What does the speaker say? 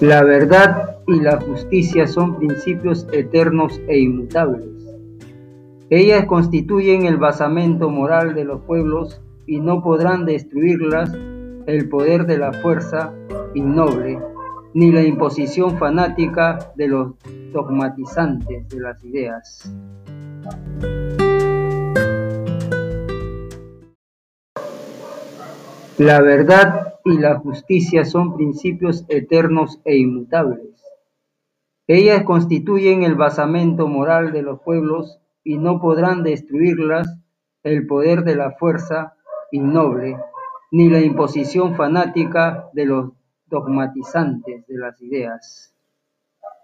La verdad y la justicia son principios eternos e inmutables. Ellas constituyen el basamento moral de los pueblos y no podrán destruirlas el poder de la fuerza innoble, ni la imposición fanática de los dogmatizantes de las ideas. La verdad y la justicia son principios eternos e inmutables. Ellas constituyen el basamento moral de los pueblos y no podrán destruirlas el poder de la fuerza innoble, ni la imposición fanática de los dogmatizantes de las ideas.